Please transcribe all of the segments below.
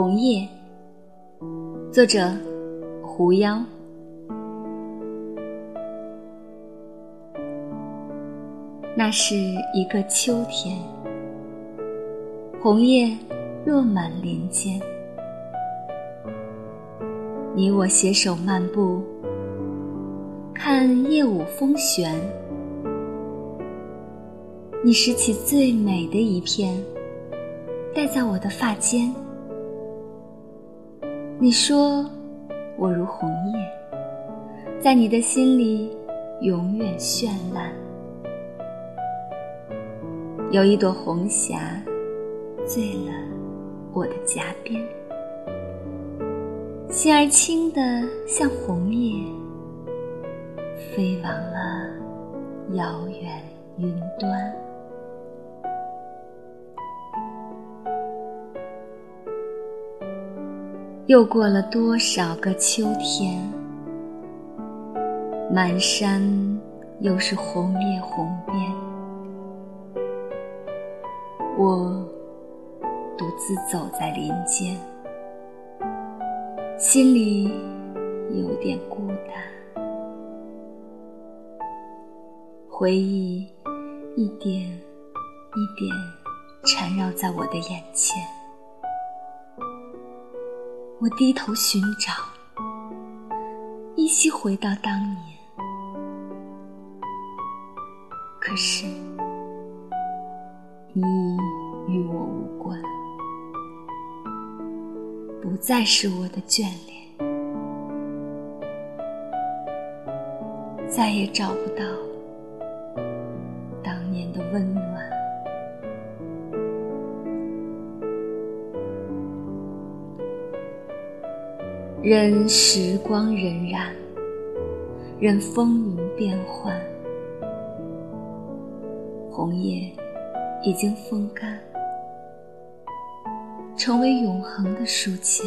红叶，作者狐妖。那是一个秋天，红叶落满林间，你我携手漫步，看夜舞风旋。你拾起最美的一片，戴在我的发间。你说我如红叶，在你的心里永远绚烂。有一朵红霞醉了我的颊边，心儿轻的像红叶，飞往了遥远云端。又过了多少个秋天，满山又是红叶红遍，我独自走在林间，心里有点孤单，回忆一点一点缠绕在我的眼前。我低头寻找，依稀回到当年。可是，你与我无关，不再是我的眷恋，再也找不到当年的温暖。任时光荏苒，任风云变幻，红叶已经风干，成为永恒的书签，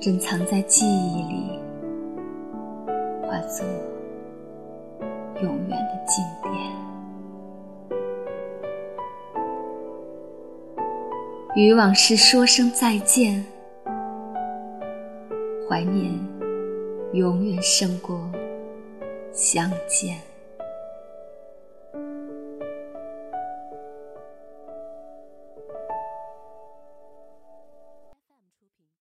珍藏在记忆里，化作永远的经典。与往事说声再见。怀念，永远胜过相见。